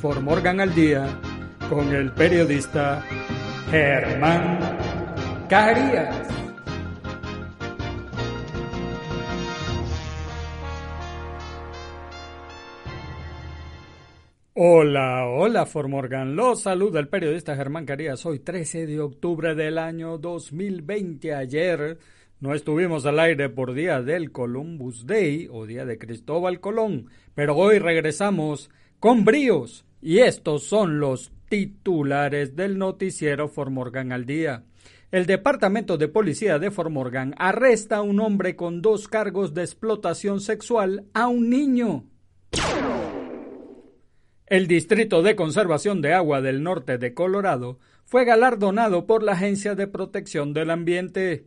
For Morgan al Día con el periodista Germán Carías. Hola, hola Formorgan, los saluda el periodista Germán Carías. Hoy 13 de octubre del año 2020. Ayer no estuvimos al aire por día del Columbus Day o día de Cristóbal Colón, pero hoy regresamos con bríos y estos son los titulares del noticiero Formorgan al día. El Departamento de Policía de Formorgan arresta a un hombre con dos cargos de explotación sexual a un niño. El Distrito de Conservación de Agua del Norte de Colorado fue galardonado por la Agencia de Protección del Ambiente.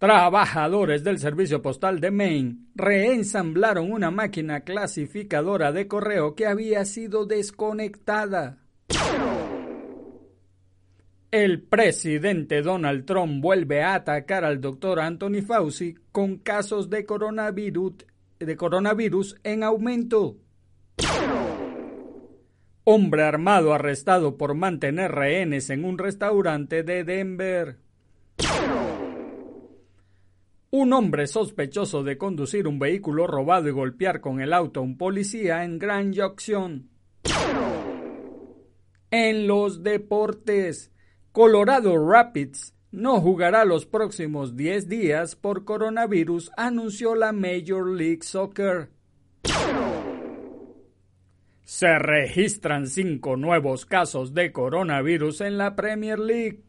Trabajadores del Servicio Postal de Maine reensamblaron una máquina clasificadora de correo que había sido desconectada. El presidente Donald Trump vuelve a atacar al doctor Anthony Fauci con casos de coronavirus de coronavirus en aumento. Hombre armado arrestado por mantener rehenes en un restaurante de Denver. Un hombre sospechoso de conducir un vehículo robado y golpear con el auto a un policía en Grand Junction. En los deportes, Colorado Rapids no jugará los próximos 10 días por coronavirus, anunció la Major League Soccer. Se registran cinco nuevos casos de coronavirus en la Premier League.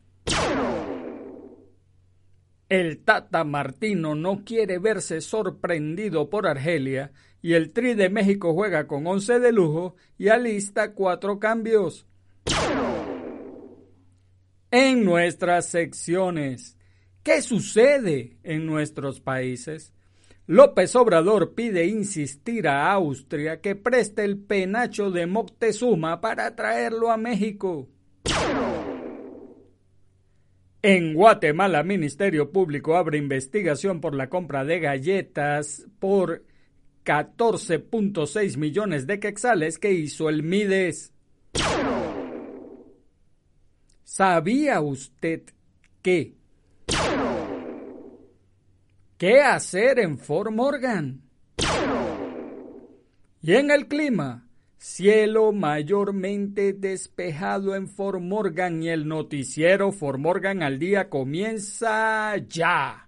El Tata Martino no quiere verse sorprendido por Argelia y el Tri de México juega con 11 de lujo y alista cuatro cambios en nuestras secciones. ¿Qué sucede en nuestros países? López Obrador pide insistir a Austria que preste el penacho de Moctezuma para traerlo a México. En Guatemala, Ministerio Público abre investigación por la compra de galletas por 14.6 millones de quetzales que hizo el Mides. ¿Sabía usted qué? ¿Qué hacer en Fort Morgan? Y en el clima, cielo mayormente despejado en Fort Morgan y el noticiero Fort Morgan al día comienza ya.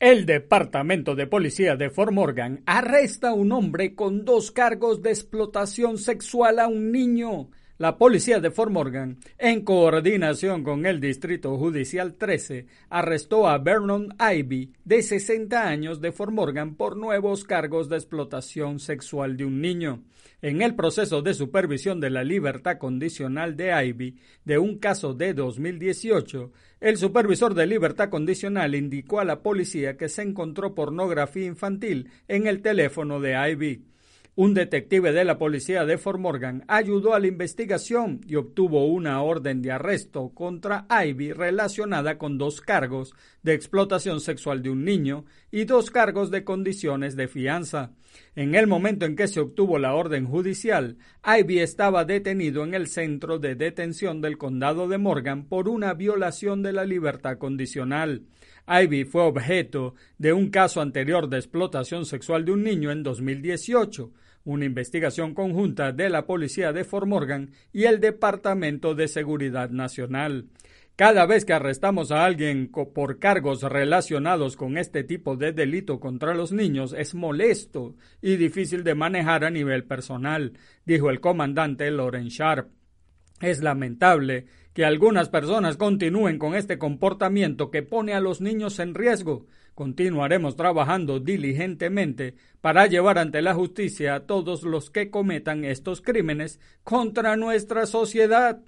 El Departamento de Policía de Fort Morgan arresta a un hombre con dos cargos de explotación sexual a un niño la policía de Fort Morgan, en coordinación con el Distrito Judicial 13, arrestó a Vernon Ivy, de 60 años, de Fort Morgan por nuevos cargos de explotación sexual de un niño. En el proceso de supervisión de la libertad condicional de Ivy de un caso de 2018, el supervisor de libertad condicional indicó a la policía que se encontró pornografía infantil en el teléfono de Ivy. Un detective de la policía de Fort Morgan ayudó a la investigación y obtuvo una orden de arresto contra Ivy relacionada con dos cargos de explotación sexual de un niño y dos cargos de condiciones de fianza. En el momento en que se obtuvo la orden judicial, Ivy estaba detenido en el centro de detención del condado de Morgan por una violación de la libertad condicional. Ivy fue objeto de un caso anterior de explotación sexual de un niño en 2018, una investigación conjunta de la Policía de Fort Morgan y el Departamento de Seguridad Nacional. Cada vez que arrestamos a alguien por cargos relacionados con este tipo de delito contra los niños es molesto y difícil de manejar a nivel personal, dijo el comandante Loren Sharp. Es lamentable que algunas personas continúen con este comportamiento que pone a los niños en riesgo. Continuaremos trabajando diligentemente para llevar ante la justicia a todos los que cometan estos crímenes contra nuestra sociedad.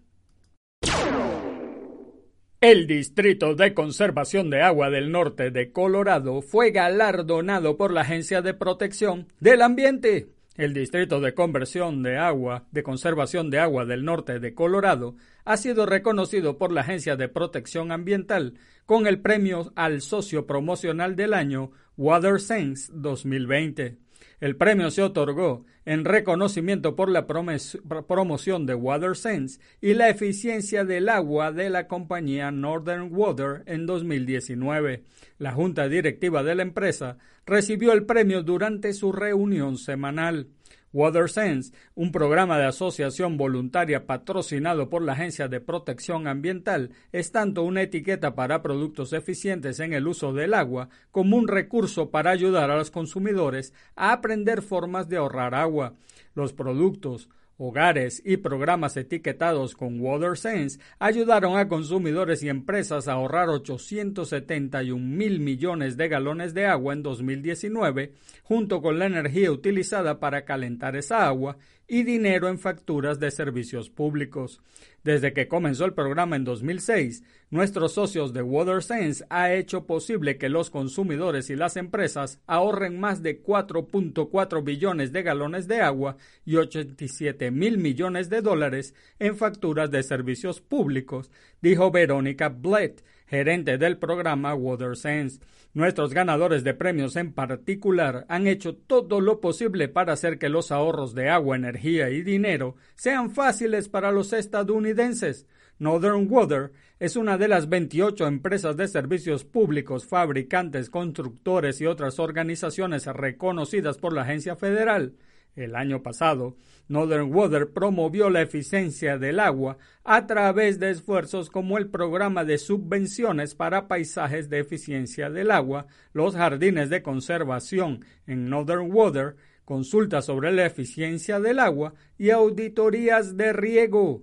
El Distrito de Conservación de Agua del Norte de Colorado fue galardonado por la Agencia de Protección del Ambiente. El Distrito de Conversión de Agua, de Conservación de Agua del Norte de Colorado, ha sido reconocido por la Agencia de Protección Ambiental con el premio al socio promocional del año Water Sense 2020. El premio se otorgó en reconocimiento por la promoción de WaterSense y la eficiencia del agua de la compañía Northern Water en 2019. La junta directiva de la empresa recibió el premio durante su reunión semanal. WaterSense, un programa de asociación voluntaria patrocinado por la Agencia de Protección Ambiental, es tanto una etiqueta para productos eficientes en el uso del agua como un recurso para ayudar a los consumidores a aprender formas de ahorrar agua. Los productos Hogares y programas etiquetados con WaterSense ayudaron a consumidores y empresas a ahorrar 871 mil millones de galones de agua en 2019, junto con la energía utilizada para calentar esa agua y dinero en facturas de servicios públicos. Desde que comenzó el programa en 2006, nuestros socios de WaterSense ha hecho posible que los consumidores y las empresas ahorren más de 4.4 billones de galones de agua y 87 mil millones de dólares en facturas de servicios públicos, dijo Verónica Blett, gerente del programa WaterSense. Nuestros ganadores de premios en particular han hecho todo lo posible para hacer que los ahorros de agua, energía y dinero sean fáciles para los estadounidenses. Northern Water es una de las 28 empresas de servicios públicos, fabricantes, constructores y otras organizaciones reconocidas por la agencia federal el año pasado, Northern Water promovió la eficiencia del agua a través de esfuerzos como el programa de subvenciones para paisajes de eficiencia del agua, los jardines de conservación en Northern Water, consultas sobre la eficiencia del agua y auditorías de riego.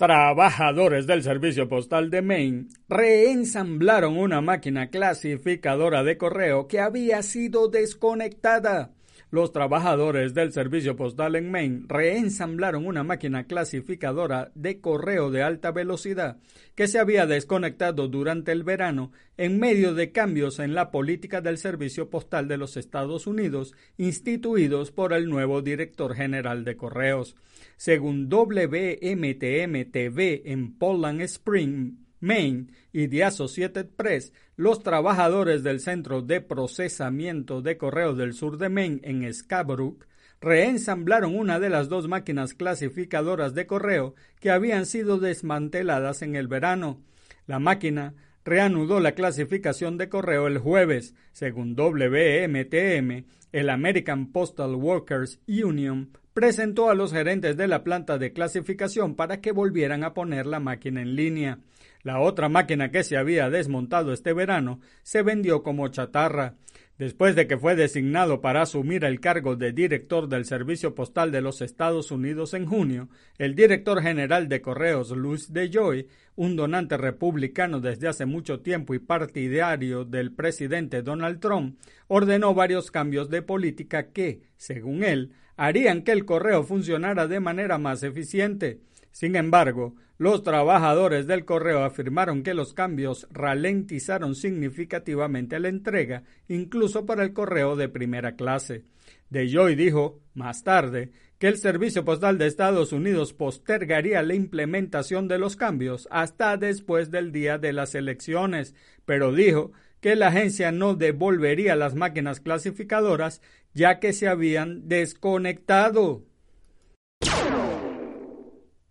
Trabajadores del Servicio Postal de Maine reensamblaron una máquina clasificadora de correo que había sido desconectada. Los trabajadores del servicio postal en Maine reensamblaron una máquina clasificadora de correo de alta velocidad que se había desconectado durante el verano en medio de cambios en la política del servicio postal de los Estados Unidos instituidos por el nuevo director general de correos. Según WMTM TV en Poland Spring, Maine y The Associated Press, los trabajadores del Centro de Procesamiento de Correos del Sur de Maine en Scarborough reensamblaron una de las dos máquinas clasificadoras de correo que habían sido desmanteladas en el verano. La máquina reanudó la clasificación de correo el jueves, según WMTM, el American Postal Workers Union presentó a los gerentes de la planta de clasificación para que volvieran a poner la máquina en línea. La otra máquina que se había desmontado este verano se vendió como chatarra. Después de que fue designado para asumir el cargo de director del Servicio Postal de los Estados Unidos en junio, el director general de Correos, Luis DeJoy, un donante republicano desde hace mucho tiempo y partidario del presidente Donald Trump, ordenó varios cambios de política que, según él, harían que el correo funcionara de manera más eficiente. Sin embargo, los trabajadores del correo afirmaron que los cambios ralentizaron significativamente la entrega, incluso para el correo de primera clase. De Joy dijo, más tarde, que el Servicio Postal de Estados Unidos postergaría la implementación de los cambios hasta después del día de las elecciones, pero dijo que la agencia no devolvería las máquinas clasificadoras ya que se habían desconectado.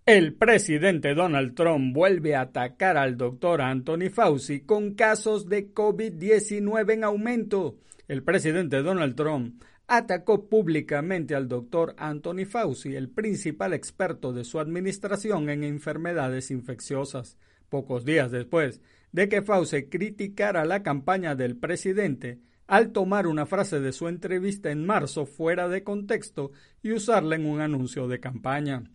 El presidente Donald Trump vuelve a atacar al doctor Anthony Fauci con casos de COVID-19 en aumento. El presidente Donald Trump atacó públicamente al doctor Anthony Fauci, el principal experto de su administración en enfermedades infecciosas, pocos días después de que Fauci criticara la campaña del presidente al tomar una frase de su entrevista en marzo fuera de contexto y usarla en un anuncio de campaña.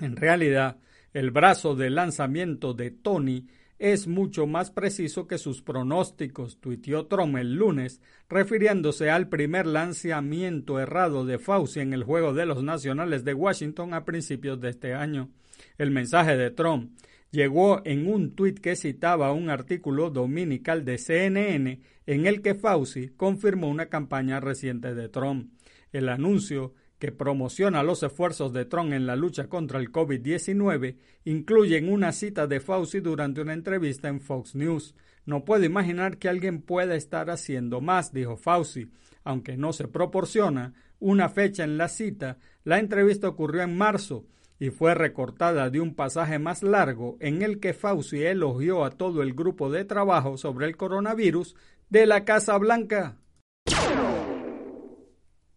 En realidad, el brazo de lanzamiento de Tony es mucho más preciso que sus pronósticos, tuiteó Trump el lunes, refiriéndose al primer lanzamiento errado de Fauci en el Juego de los Nacionales de Washington a principios de este año. El mensaje de Trump llegó en un tuit que citaba un artículo dominical de CNN en el que Fauci confirmó una campaña reciente de Trump. El anuncio que promociona los esfuerzos de Trump en la lucha contra el COVID-19, incluyen una cita de Fauci durante una entrevista en Fox News. No puedo imaginar que alguien pueda estar haciendo más, dijo Fauci. Aunque no se proporciona una fecha en la cita, la entrevista ocurrió en marzo y fue recortada de un pasaje más largo en el que Fauci elogió a todo el grupo de trabajo sobre el coronavirus de la Casa Blanca.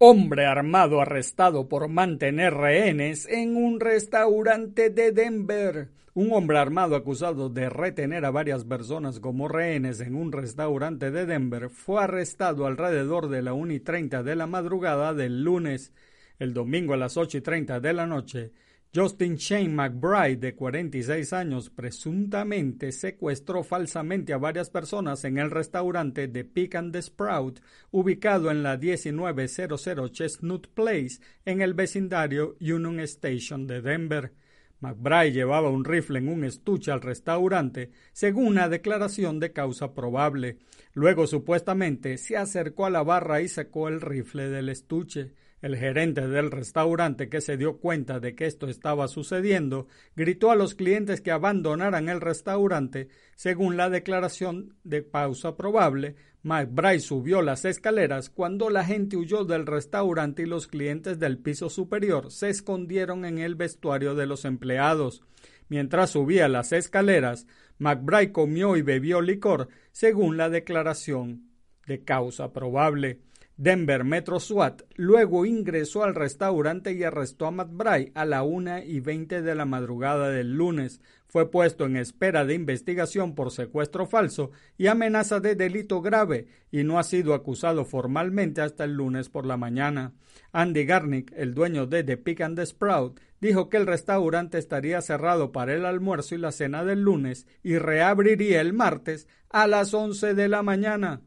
Hombre armado arrestado por mantener rehenes en un restaurante de Denver. Un hombre armado acusado de retener a varias personas como rehenes en un restaurante de Denver fue arrestado alrededor de la 1 y 30 de la madrugada del lunes. El domingo a las 8 y 30 de la noche, Justin Shane McBride, de 46 años, presuntamente secuestró falsamente a varias personas en el restaurante de Pick and the Sprout, ubicado en la 1900 Chestnut Place, en el vecindario Union Station de Denver. McBride llevaba un rifle en un estuche al restaurante, según una declaración de causa probable. Luego, supuestamente, se acercó a la barra y sacó el rifle del estuche. El gerente del restaurante, que se dio cuenta de que esto estaba sucediendo, gritó a los clientes que abandonaran el restaurante. Según la declaración de pausa probable, McBride subió las escaleras cuando la gente huyó del restaurante y los clientes del piso superior se escondieron en el vestuario de los empleados. Mientras subía las escaleras, McBride comió y bebió licor, según la declaración de causa probable. Denver Metro SWAT luego ingresó al restaurante y arrestó a McBride a la una y veinte de la madrugada del lunes. Fue puesto en espera de investigación por secuestro falso y amenaza de delito grave y no ha sido acusado formalmente hasta el lunes por la mañana. Andy Garnick, el dueño de The Pick and the Sprout, dijo que el restaurante estaría cerrado para el almuerzo y la cena del lunes y reabriría el martes a las once de la mañana.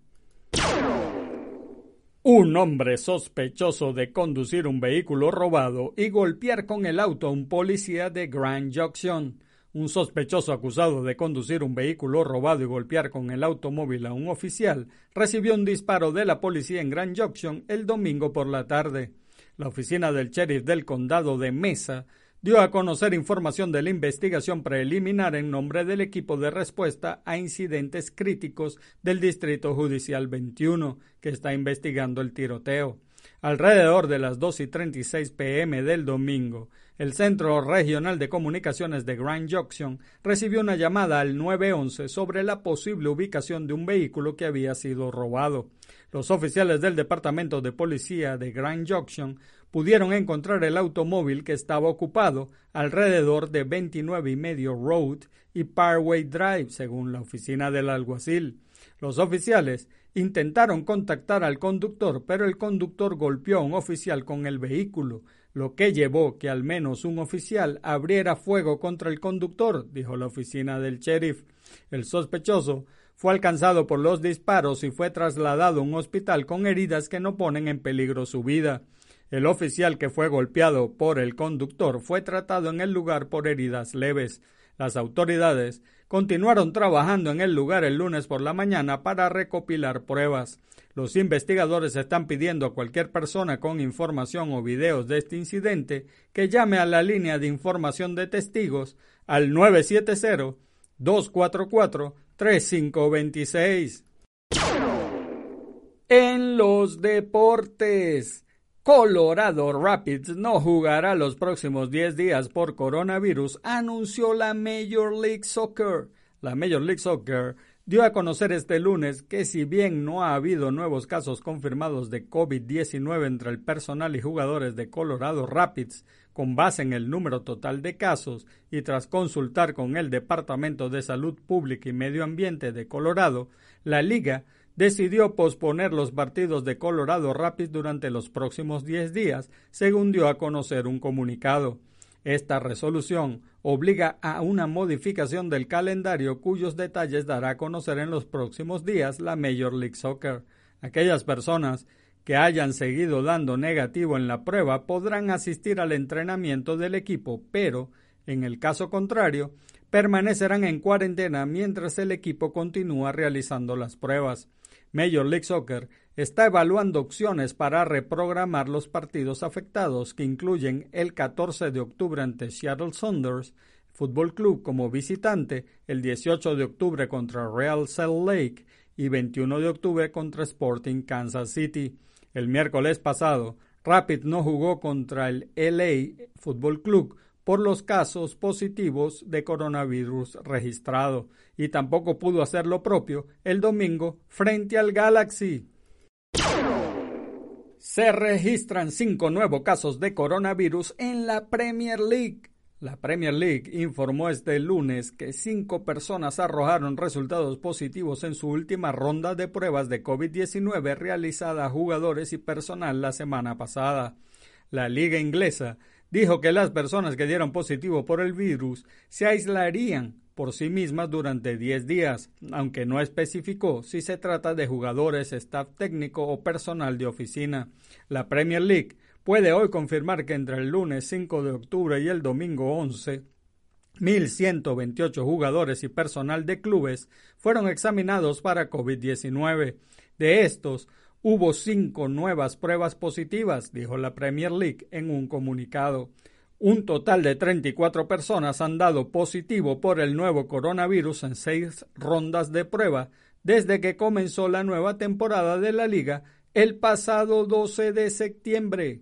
Un hombre sospechoso de conducir un vehículo robado y golpear con el auto a un policía de Grand Junction. Un sospechoso acusado de conducir un vehículo robado y golpear con el automóvil a un oficial recibió un disparo de la policía en Grand Junction el domingo por la tarde. La oficina del sheriff del condado de Mesa dio a conocer información de la investigación preliminar en nombre del equipo de respuesta a incidentes críticos del Distrito Judicial 21, que está investigando el tiroteo. Alrededor de las 2 y 36 pm del domingo, el Centro Regional de Comunicaciones de Grand Junction recibió una llamada al 911 sobre la posible ubicación de un vehículo que había sido robado. Los oficiales del Departamento de Policía de Grand Junction pudieron encontrar el automóvil que estaba ocupado alrededor de 29 y medio Road y Parkway Drive, según la oficina del alguacil. Los oficiales intentaron contactar al conductor, pero el conductor golpeó a un oficial con el vehículo, lo que llevó que al menos un oficial abriera fuego contra el conductor, dijo la oficina del sheriff. El sospechoso fue alcanzado por los disparos y fue trasladado a un hospital con heridas que no ponen en peligro su vida. El oficial que fue golpeado por el conductor fue tratado en el lugar por heridas leves. Las autoridades continuaron trabajando en el lugar el lunes por la mañana para recopilar pruebas. Los investigadores están pidiendo a cualquier persona con información o videos de este incidente que llame a la línea de información de testigos al 970-244-3526. En los deportes. Colorado Rapids no jugará los próximos 10 días por coronavirus, anunció la Major League Soccer. La Major League Soccer dio a conocer este lunes que si bien no ha habido nuevos casos confirmados de COVID-19 entre el personal y jugadores de Colorado Rapids, con base en el número total de casos y tras consultar con el Departamento de Salud Pública y Medio Ambiente de Colorado, la liga decidió posponer los partidos de Colorado Rapids durante los próximos 10 días, según dio a conocer un comunicado. Esta resolución obliga a una modificación del calendario cuyos detalles dará a conocer en los próximos días la Major League Soccer. Aquellas personas que hayan seguido dando negativo en la prueba podrán asistir al entrenamiento del equipo, pero, en el caso contrario, permanecerán en cuarentena mientras el equipo continúa realizando las pruebas. Major League Soccer está evaluando opciones para reprogramar los partidos afectados que incluyen el 14 de octubre ante Seattle Saunders Fútbol Club como visitante, el 18 de octubre contra Real Salt Lake y 21 de octubre contra Sporting Kansas City. El miércoles pasado, Rapid no jugó contra el LA Fútbol Club por los casos positivos de coronavirus registrado y tampoco pudo hacer lo propio el domingo frente al Galaxy. Se registran cinco nuevos casos de coronavirus en la Premier League. La Premier League informó este lunes que cinco personas arrojaron resultados positivos en su última ronda de pruebas de COVID-19 realizada a jugadores y personal la semana pasada. La liga inglesa dijo que las personas que dieron positivo por el virus se aislarían por sí mismas durante 10 días, aunque no especificó si se trata de jugadores, staff técnico o personal de oficina. La Premier League puede hoy confirmar que entre el lunes 5 de octubre y el domingo 11, 1.128 jugadores y personal de clubes fueron examinados para COVID-19. De estos, Hubo cinco nuevas pruebas positivas, dijo la Premier League en un comunicado. Un total de 34 personas han dado positivo por el nuevo coronavirus en seis rondas de prueba desde que comenzó la nueva temporada de la liga el pasado 12 de septiembre.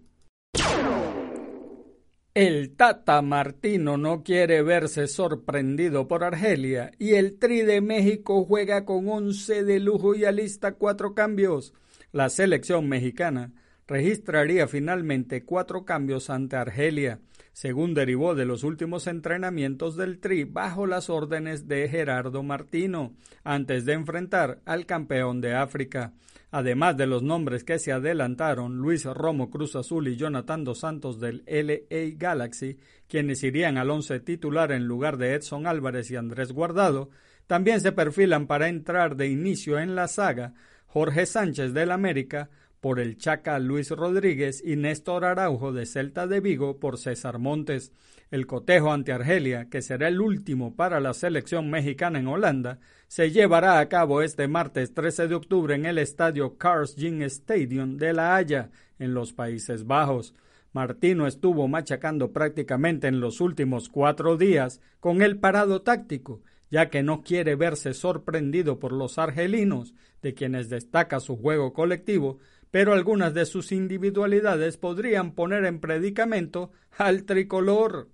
El Tata Martino no quiere verse sorprendido por Argelia y el Tri de México juega con 11 de lujo y alista cuatro cambios. La selección mexicana registraría finalmente cuatro cambios ante Argelia, según derivó de los últimos entrenamientos del Tri bajo las órdenes de Gerardo Martino, antes de enfrentar al campeón de África. Además de los nombres que se adelantaron, Luis Romo Cruz Azul y Jonathan Dos Santos del LA Galaxy, quienes irían al once titular en lugar de Edson Álvarez y Andrés Guardado, también se perfilan para entrar de inicio en la saga Jorge Sánchez del América por el Chaca Luis Rodríguez y Néstor Araujo de Celta de Vigo por César Montes. El cotejo ante Argelia, que será el último para la selección mexicana en Holanda, se llevará a cabo este martes 13 de octubre en el estadio Jing Stadium de La Haya, en los Países Bajos. Martino estuvo machacando prácticamente en los últimos cuatro días con el parado táctico ya que no quiere verse sorprendido por los argelinos, de quienes destaca su juego colectivo, pero algunas de sus individualidades podrían poner en predicamento al tricolor.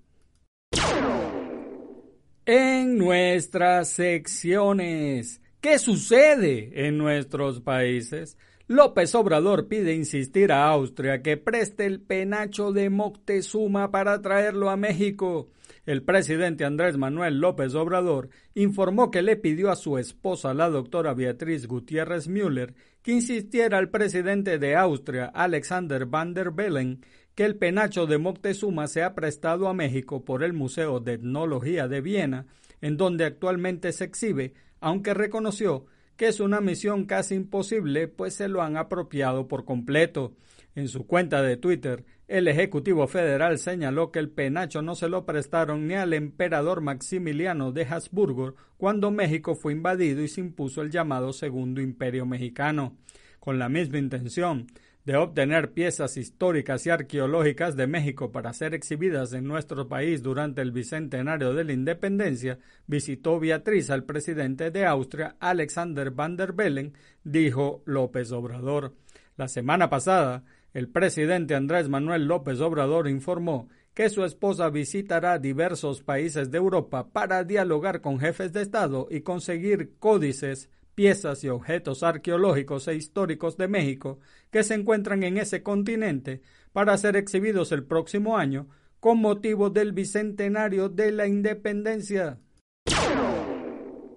En nuestras secciones, ¿qué sucede en nuestros países? López Obrador pide insistir a Austria que preste el penacho de Moctezuma para traerlo a México. El presidente Andrés Manuel López Obrador informó que le pidió a su esposa, la doctora Beatriz Gutiérrez Müller, que insistiera al presidente de Austria, Alexander van der Bellen, que el penacho de Moctezuma sea prestado a México por el Museo de Etnología de Viena, en donde actualmente se exhibe, aunque reconoció que es una misión casi imposible, pues se lo han apropiado por completo. En su cuenta de Twitter, el Ejecutivo Federal señaló que el penacho no se lo prestaron ni al emperador Maximiliano de Habsburgo cuando México fue invadido y se impuso el llamado Segundo Imperio Mexicano. Con la misma intención de obtener piezas históricas y arqueológicas de México para ser exhibidas en nuestro país durante el bicentenario de la independencia, visitó Beatriz al presidente de Austria, Alexander van der Bellen, dijo López Obrador. La semana pasada, el presidente Andrés Manuel López Obrador informó que su esposa visitará diversos países de Europa para dialogar con jefes de Estado y conseguir códices, piezas y objetos arqueológicos e históricos de México que se encuentran en ese continente para ser exhibidos el próximo año con motivo del bicentenario de la independencia.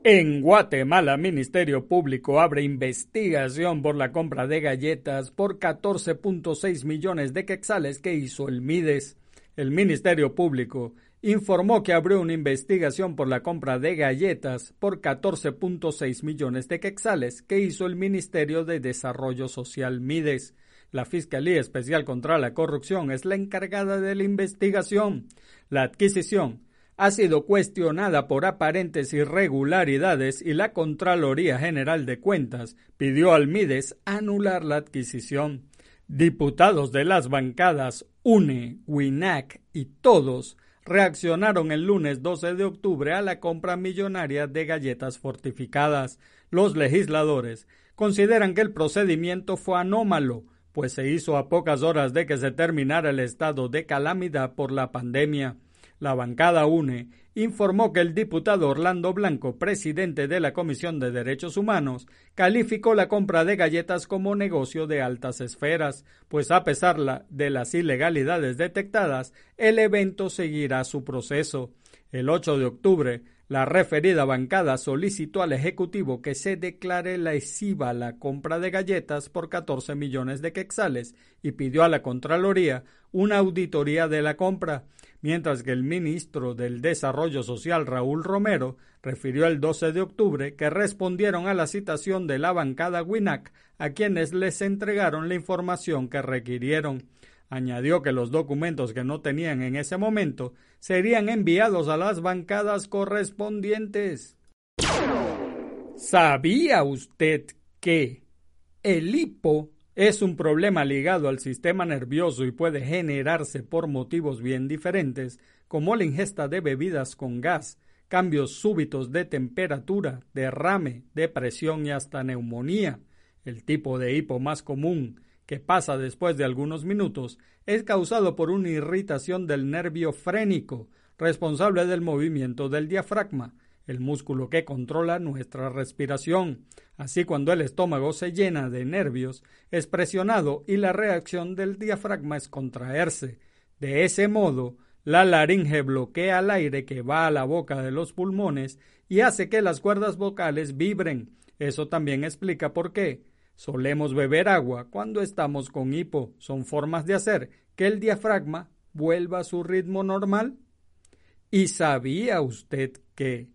En Guatemala, Ministerio Público abre investigación por la compra de galletas por 14.6 millones de quetzales que hizo el Mides. El Ministerio Público informó que abrió una investigación por la compra de galletas por 14.6 millones de quetzales que hizo el Ministerio de Desarrollo Social Mides. La Fiscalía Especial contra la Corrupción es la encargada de la investigación. La adquisición ha sido cuestionada por aparentes irregularidades y la Contraloría General de Cuentas pidió al Mides anular la adquisición. Diputados de las bancadas UNE, WINAC y todos reaccionaron el lunes 12 de octubre a la compra millonaria de galletas fortificadas. Los legisladores consideran que el procedimiento fue anómalo, pues se hizo a pocas horas de que se terminara el estado de calamidad por la pandemia. La bancada UNE informó que el diputado Orlando Blanco, presidente de la Comisión de Derechos Humanos, calificó la compra de galletas como negocio de altas esferas, pues a pesar de las ilegalidades detectadas, el evento seguirá su proceso. El 8 de octubre, la referida bancada solicitó al Ejecutivo que se declare lesiva la compra de galletas por 14 millones de quexales y pidió a la Contraloría una auditoría de la compra mientras que el ministro del Desarrollo Social Raúl Romero refirió el 12 de octubre que respondieron a la citación de la bancada WINAC a quienes les entregaron la información que requirieron. Añadió que los documentos que no tenían en ese momento serían enviados a las bancadas correspondientes. ¿Sabía usted que el hipo es un problema ligado al sistema nervioso y puede generarse por motivos bien diferentes, como la ingesta de bebidas con gas, cambios súbitos de temperatura, derrame, depresión y hasta neumonía. El tipo de hipo más común, que pasa después de algunos minutos, es causado por una irritación del nervio frénico, responsable del movimiento del diafragma, el músculo que controla nuestra respiración. Así cuando el estómago se llena de nervios, es presionado y la reacción del diafragma es contraerse. De ese modo, la laringe bloquea el aire que va a la boca de los pulmones y hace que las cuerdas vocales vibren. Eso también explica por qué solemos beber agua cuando estamos con hipo. Son formas de hacer que el diafragma vuelva a su ritmo normal. ¿Y sabía usted que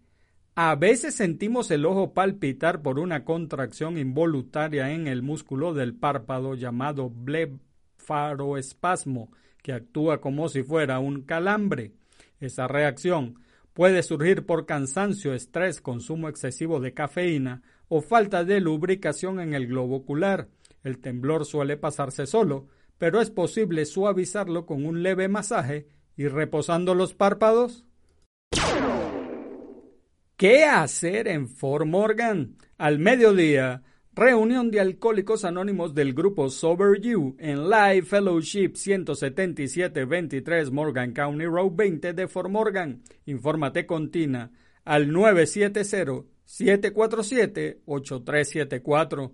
a veces sentimos el ojo palpitar por una contracción involuntaria en el músculo del párpado llamado blefaroespasmo, que actúa como si fuera un calambre. Esa reacción puede surgir por cansancio, estrés, consumo excesivo de cafeína o falta de lubricación en el globo ocular. El temblor suele pasarse solo, pero es posible suavizarlo con un leve masaje y reposando los párpados. ¿Qué hacer en Fort Morgan? Al mediodía, reunión de alcohólicos anónimos del grupo Sober You en Live Fellowship 17723 Morgan County Road 20 de Fort Morgan. Infórmate con al 970-747-8374.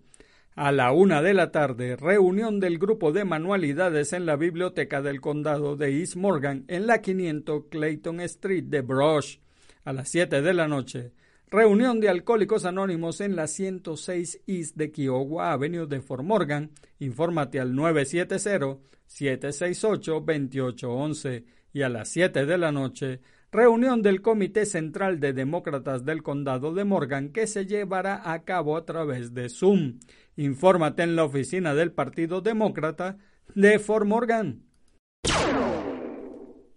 A la una de la tarde, reunión del grupo de manualidades en la biblioteca del condado de East Morgan en la 500 Clayton Street de Brush a las 7 de la noche. Reunión de Alcohólicos Anónimos en la 106 East de Kiowa Avenue de Fort Morgan. Infórmate al 970-768-2811. Y a las 7 de la noche, reunión del Comité Central de Demócratas del Condado de Morgan que se llevará a cabo a través de Zoom. Infórmate en la oficina del Partido Demócrata de Fort Morgan.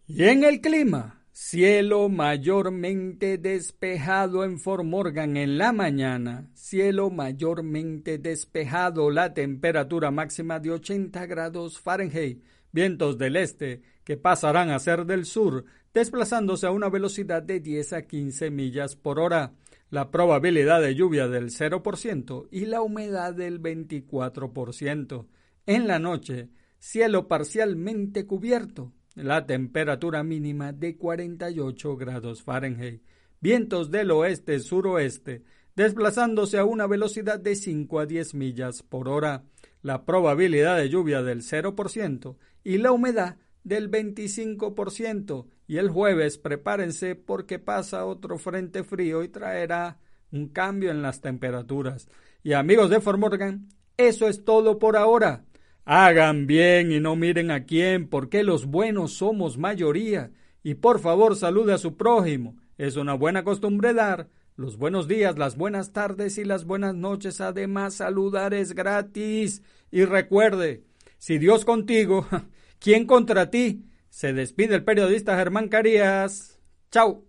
Y en el clima. Cielo mayormente despejado en Fort Morgan en la mañana. Cielo mayormente despejado. La temperatura máxima de 80 grados Fahrenheit. Vientos del este que pasarán a ser del sur, desplazándose a una velocidad de 10 a 15 millas por hora. La probabilidad de lluvia del 0% y la humedad del 24%. En la noche, cielo parcialmente cubierto, la temperatura mínima de 48 grados Fahrenheit, vientos del oeste-suroeste, desplazándose a una velocidad de 5 a 10 millas por hora, la probabilidad de lluvia del 0% y la humedad del 25%. Y el jueves prepárense porque pasa otro frente frío y traerá un cambio en las temperaturas. Y amigos de Formorgan, eso es todo por ahora. Hagan bien y no miren a quién, porque los buenos somos mayoría. Y por favor salude a su prójimo. Es una buena costumbre dar los buenos días, las buenas tardes y las buenas noches. Además, saludar es gratis. Y recuerde, si Dios contigo, ¿quién contra ti? Se despide el periodista Germán Carías. Chao.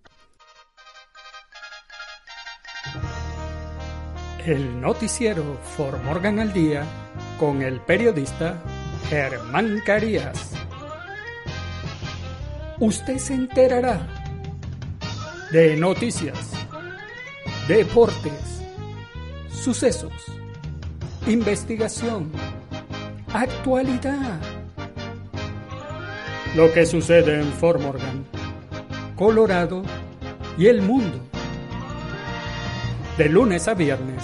El noticiero For Morgan al Día con el periodista Germán Carías. Usted se enterará de noticias, deportes, sucesos, investigación, actualidad. Lo que sucede en Fort Morgan, Colorado y el mundo. De lunes a viernes,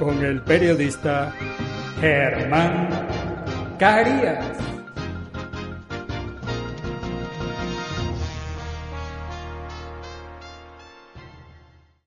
con el periodista Germán Carías.